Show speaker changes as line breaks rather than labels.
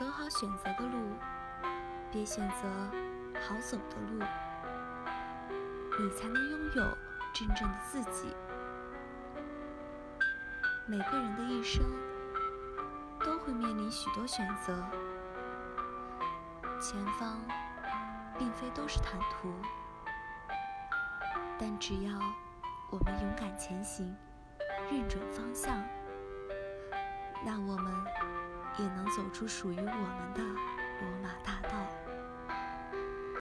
走好选择的路，别选择好走的路，你才能拥有真正的自己。每个人的一生都会面临许多选择，前方并非都是坦途，但只要我们勇敢前行，认准方向，那我们也能走出属于我们的罗马大。